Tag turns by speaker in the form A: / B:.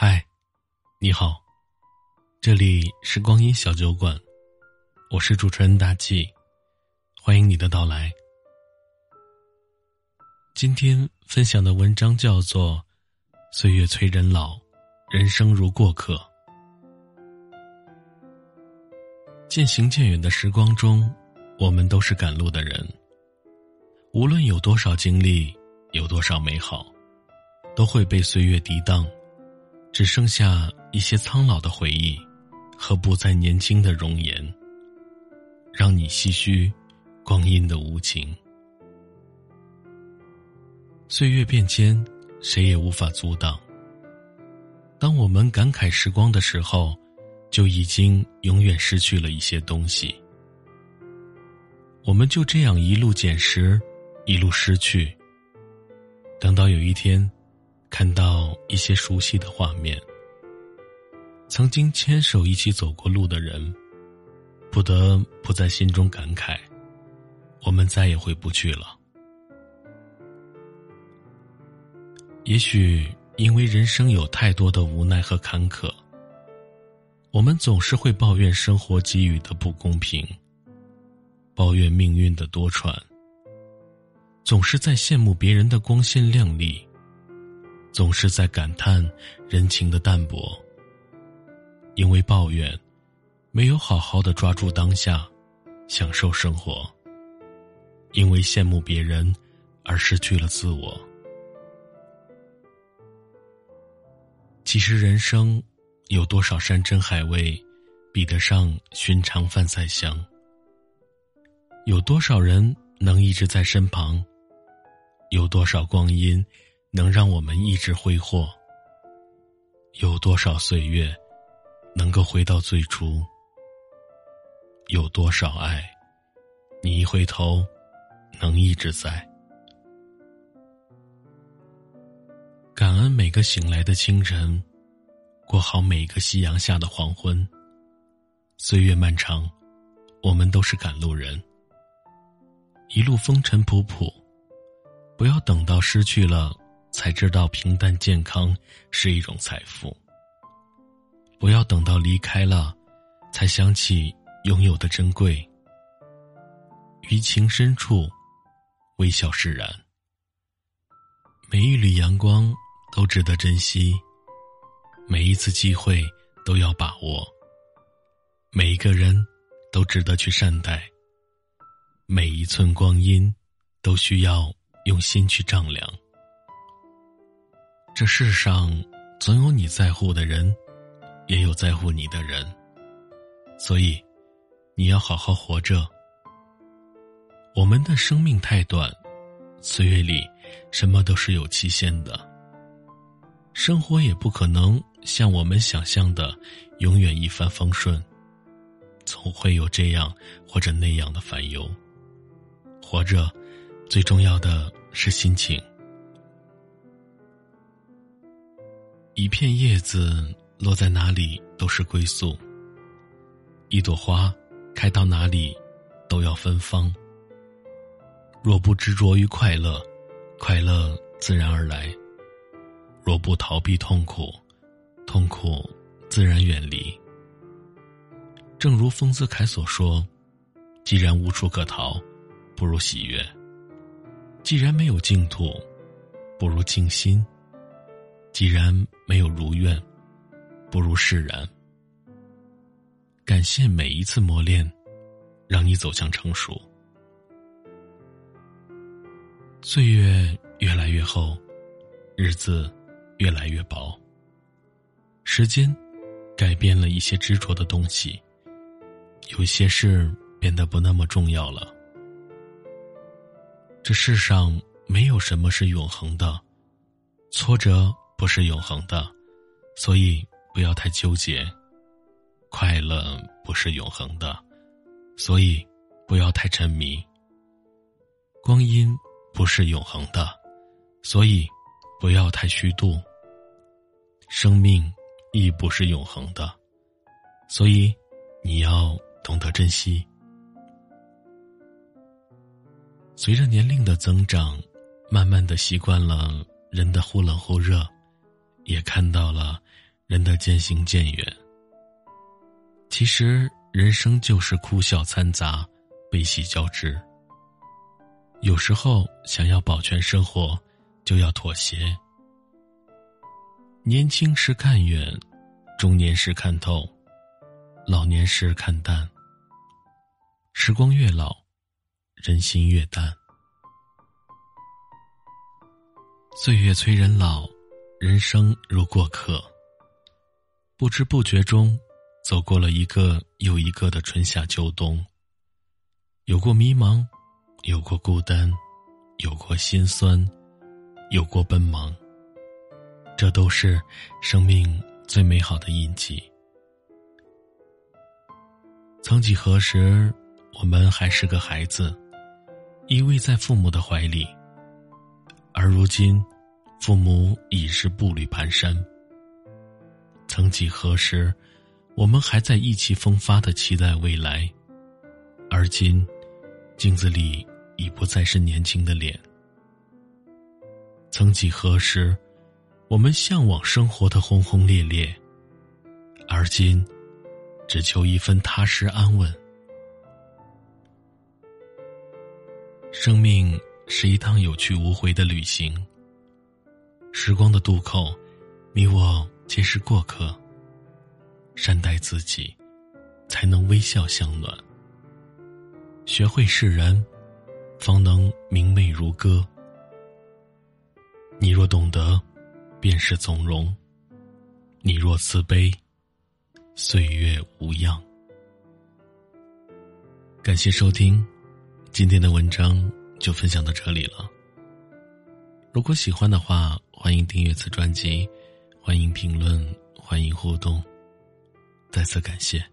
A: 嗨，你好，这里是光阴小酒馆，我是主持人大气，欢迎你的到来。今天分享的文章叫做《岁月催人老，人生如过客》。渐行渐远的时光中，我们都是赶路的人。无论有多少经历，有多少美好，都会被岁月涤荡。只剩下一些苍老的回忆，和不再年轻的容颜，让你唏嘘光阴的无情。岁月变迁，谁也无法阻挡。当我们感慨时光的时候，就已经永远失去了一些东西。我们就这样一路捡拾，一路失去。等到有一天。看到一些熟悉的画面，曾经牵手一起走过路的人，不得不在心中感慨：我们再也回不去了。也许因为人生有太多的无奈和坎坷，我们总是会抱怨生活给予的不公平，抱怨命运的多舛，总是在羡慕别人的光鲜亮丽。总是在感叹人情的淡薄，因为抱怨，没有好好的抓住当下，享受生活；因为羡慕别人，而失去了自我。其实人生有多少山珍海味，比得上寻常饭菜香？有多少人能一直在身旁？有多少光阴？能让我们一直挥霍？有多少岁月能够回到最初？有多少爱，你一回头能一直在？感恩每个醒来的清晨，过好每个夕阳下的黄昏。岁月漫长，我们都是赶路人，一路风尘仆仆，不要等到失去了。才知道平淡健康是一种财富。不要等到离开了，才想起拥有的珍贵。于情深处，微笑释然。每一缕阳光都值得珍惜，每一次机会都要把握。每一个人都值得去善待，每一寸光阴都需要用心去丈量。这世上总有你在乎的人，也有在乎你的人，所以你要好好活着。我们的生命太短，岁月里什么都是有期限的，生活也不可能像我们想象的永远一帆风顺，总会有这样或者那样的烦忧。活着，最重要的是心情。一片叶子落在哪里都是归宿。一朵花开到哪里都要芬芳。若不执着于快乐，快乐自然而来；若不逃避痛苦，痛苦自然远离。正如丰子恺所说：“既然无处可逃，不如喜悦；既然没有净土，不如静心。”既然没有如愿，不如释然。感谢每一次磨练，让你走向成熟。岁月越来越厚，日子越来越薄。时间改变了一些执着的东西，有些事变得不那么重要了。这世上没有什么是永恒的，挫折。不是永恒的，所以不要太纠结；快乐不是永恒的，所以不要太沉迷；光阴不是永恒的，所以不要太虚度；生命亦不是永恒的，所以你要懂得珍惜。随着年龄的增长，慢慢的习惯了人的忽冷忽热。也看到了人的渐行渐远。其实，人生就是哭笑掺杂，悲喜交织。有时候，想要保全生活，就要妥协。年轻时看远，中年时看透，老年时看淡。时光越老，人心越淡。岁月催人老，人生如过客。不知不觉中，走过了一个又一个的春夏秋冬。有过迷茫，有过孤单，有过心酸，有过奔忙。这都是生命最美好的印记。曾几何时。我们还是个孩子，依偎在父母的怀里。而如今，父母已是步履蹒跚。曾几何时，我们还在意气风发的期待未来，而今，镜子里已不再是年轻的脸。曾几何时，我们向往生活的轰轰烈烈，而今，只求一份踏实安稳。生命是一趟有去无回的旅行。时光的渡口，你我皆是过客。善待自己，才能微笑相暖。学会释然，方能明媚如歌。你若懂得，便是从容；你若慈悲，岁月无恙。感谢收听。今天的文章就分享到这里了。如果喜欢的话，欢迎订阅此专辑，欢迎评论，欢迎互动。再次感谢。